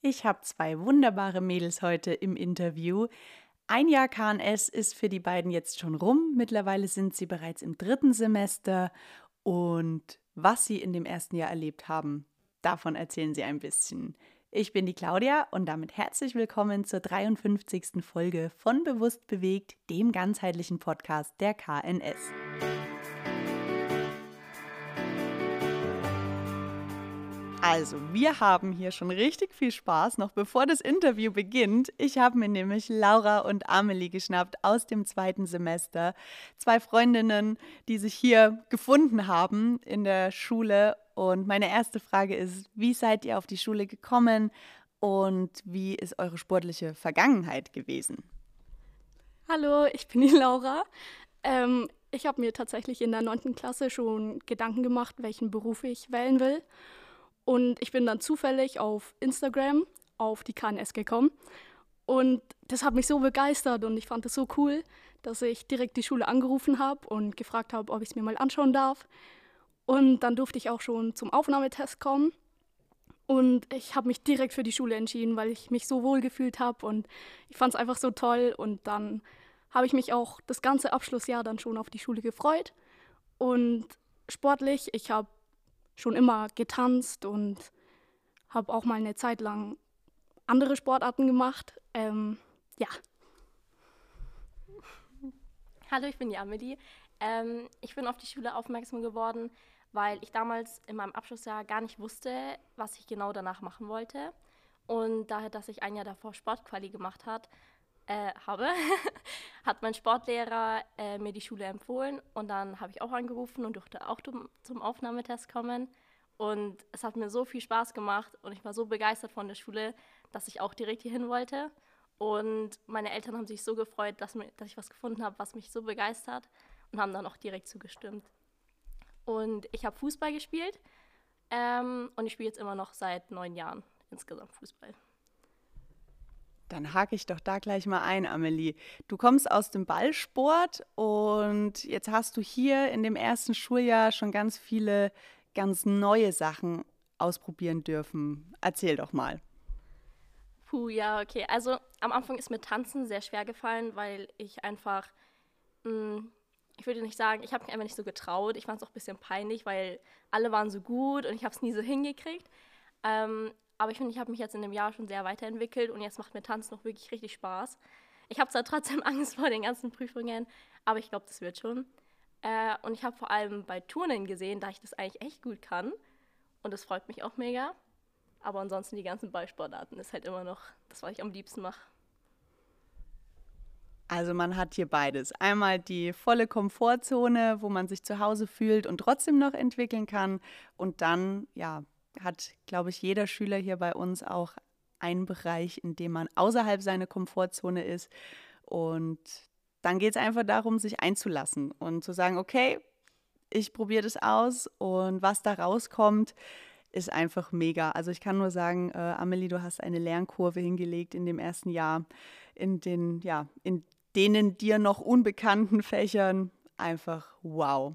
Ich habe zwei wunderbare Mädels heute im Interview. Ein Jahr KNS ist für die beiden jetzt schon rum. Mittlerweile sind sie bereits im dritten Semester. Und was sie in dem ersten Jahr erlebt haben, davon erzählen sie ein bisschen. Ich bin die Claudia und damit herzlich willkommen zur 53. Folge von Bewusst bewegt, dem ganzheitlichen Podcast der KNS. Also, wir haben hier schon richtig viel Spaß, noch bevor das Interview beginnt. Ich habe mir nämlich Laura und Amelie geschnappt aus dem zweiten Semester. Zwei Freundinnen, die sich hier gefunden haben in der Schule. Und meine erste Frage ist, wie seid ihr auf die Schule gekommen und wie ist eure sportliche Vergangenheit gewesen? Hallo, ich bin die Laura. Ähm, ich habe mir tatsächlich in der 9. Klasse schon Gedanken gemacht, welchen Beruf ich wählen will. Und ich bin dann zufällig auf Instagram auf die KNS gekommen. Und das hat mich so begeistert und ich fand es so cool, dass ich direkt die Schule angerufen habe und gefragt habe, ob ich es mir mal anschauen darf. Und dann durfte ich auch schon zum Aufnahmetest kommen. Und ich habe mich direkt für die Schule entschieden, weil ich mich so wohl gefühlt habe und ich fand es einfach so toll. Und dann habe ich mich auch das ganze Abschlussjahr dann schon auf die Schule gefreut. Und sportlich, ich habe schon immer getanzt und habe auch mal eine Zeit lang andere Sportarten gemacht. Ähm, ja. Hallo, ich bin die Amelie. Ähm, ich bin auf die Schule aufmerksam geworden, weil ich damals in meinem Abschlussjahr gar nicht wusste, was ich genau danach machen wollte. Und daher, dass ich ein Jahr davor Sportquali gemacht hat, äh, habe, hat mein Sportlehrer äh, mir die Schule empfohlen und dann habe ich auch angerufen und durfte auch zum Aufnahmetest kommen. Und es hat mir so viel Spaß gemacht und ich war so begeistert von der Schule, dass ich auch direkt hierhin wollte. Und meine Eltern haben sich so gefreut, dass, mir, dass ich was gefunden habe, was mich so begeistert und haben dann auch direkt zugestimmt. Und ich habe Fußball gespielt ähm, und ich spiele jetzt immer noch seit neun Jahren insgesamt Fußball. Dann hake ich doch da gleich mal ein, Amelie. Du kommst aus dem Ballsport und jetzt hast du hier in dem ersten Schuljahr schon ganz viele ganz neue Sachen ausprobieren dürfen. Erzähl doch mal. Puh, ja, okay. Also am Anfang ist mir Tanzen sehr schwer gefallen, weil ich einfach, mh, hm, ich würde nicht sagen, ich habe mich einfach nicht so getraut. Ich fand es auch ein bisschen peinlich, weil alle waren so gut und ich habe es nie so hingekriegt. Ähm, aber ich finde, ich habe mich jetzt in dem Jahr schon sehr weiterentwickelt und jetzt macht mir Tanzen noch wirklich richtig Spaß. Ich habe zwar trotzdem Angst vor den ganzen Prüfungen, aber ich glaube, das wird schon. Äh, und ich habe vor allem bei Turnen gesehen, da ich das eigentlich echt gut kann. Und das freut mich auch mega. Aber ansonsten die ganzen Ballsportarten ist halt immer noch das, was ich am liebsten mache. Also man hat hier beides. Einmal die volle Komfortzone, wo man sich zu Hause fühlt und trotzdem noch entwickeln kann. Und dann, ja, hat, glaube ich, jeder Schüler hier bei uns auch einen Bereich, in dem man außerhalb seiner Komfortzone ist. Und dann geht es einfach darum, sich einzulassen und zu sagen, okay, ich probiere das aus und was da rauskommt, ist einfach mega. Also ich kann nur sagen, äh, Amelie, du hast eine Lernkurve hingelegt in dem ersten Jahr, in den, ja, in denen dir noch unbekannten Fächern. Einfach wow.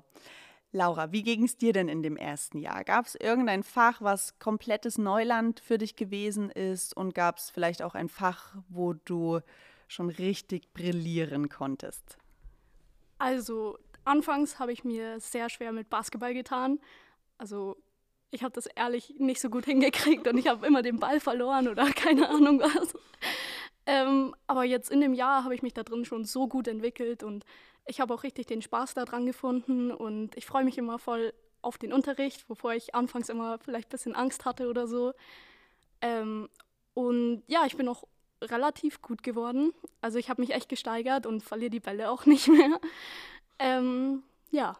Laura, wie ging es dir denn in dem ersten Jahr? Gab es irgendein Fach, was komplettes Neuland für dich gewesen ist? Und gab es vielleicht auch ein Fach, wo du schon richtig brillieren konntest? Also, anfangs habe ich mir sehr schwer mit Basketball getan. Also, ich habe das ehrlich nicht so gut hingekriegt und ich habe immer den Ball verloren oder keine Ahnung was. Ähm, aber jetzt in dem Jahr habe ich mich da drin schon so gut entwickelt und ich habe auch richtig den Spaß daran gefunden und ich freue mich immer voll auf den Unterricht, wovor ich anfangs immer vielleicht ein bisschen Angst hatte oder so. Ähm, und ja, ich bin auch relativ gut geworden. Also ich habe mich echt gesteigert und verliere die Bälle auch nicht mehr. Ähm, ja.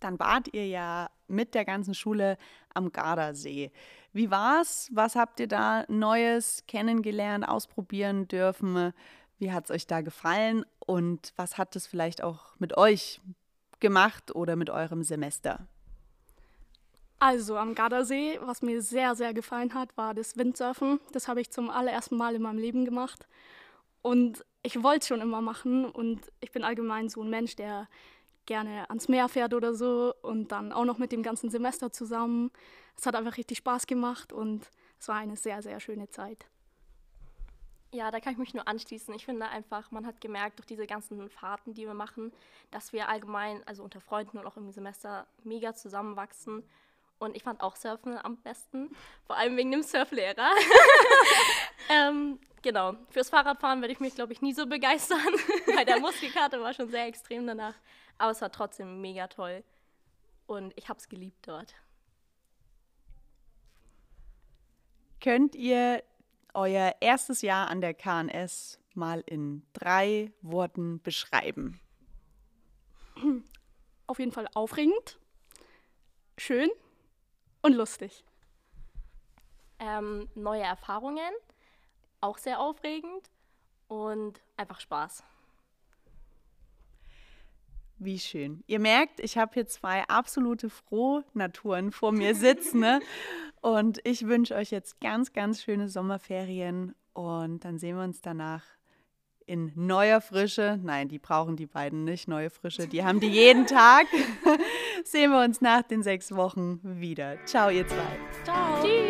Dann wart ihr ja mit der ganzen Schule am Gardasee. Wie war's? Was habt ihr da Neues kennengelernt, ausprobieren dürfen? Wie hat es euch da gefallen und was hat es vielleicht auch mit euch gemacht oder mit eurem Semester? Also am Gardasee, was mir sehr, sehr gefallen hat, war das Windsurfen. Das habe ich zum allerersten Mal in meinem Leben gemacht. Und ich wollte es schon immer machen und ich bin allgemein so ein Mensch, der gerne ans Meer fährt oder so und dann auch noch mit dem ganzen Semester zusammen. Es hat einfach richtig Spaß gemacht und es war eine sehr, sehr schöne Zeit. Ja, da kann ich mich nur anschließen. Ich finde einfach, man hat gemerkt durch diese ganzen Fahrten, die wir machen, dass wir allgemein, also unter Freunden und auch im Semester, mega zusammenwachsen. Und ich fand auch Surfen am besten, vor allem wegen dem Surflehrer. ähm, genau, fürs Fahrradfahren werde ich mich, glaube ich, nie so begeistern, weil der Muskelkarte war schon sehr extrem danach. Aber es war trotzdem mega toll. Und ich habe es geliebt dort. Könnt ihr euer erstes Jahr an der KNS mal in drei Worten beschreiben? Auf jeden Fall aufregend, schön und lustig. Ähm, neue Erfahrungen, auch sehr aufregend und einfach Spaß. Wie schön. Ihr merkt, ich habe hier zwei absolute Frohnaturen vor mir sitzen. Ne? Und ich wünsche euch jetzt ganz, ganz schöne Sommerferien. Und dann sehen wir uns danach in neuer Frische. Nein, die brauchen die beiden nicht, neue Frische. Die haben die jeden Tag. sehen wir uns nach den sechs Wochen wieder. Ciao, ihr zwei. Ciao. Tschüss.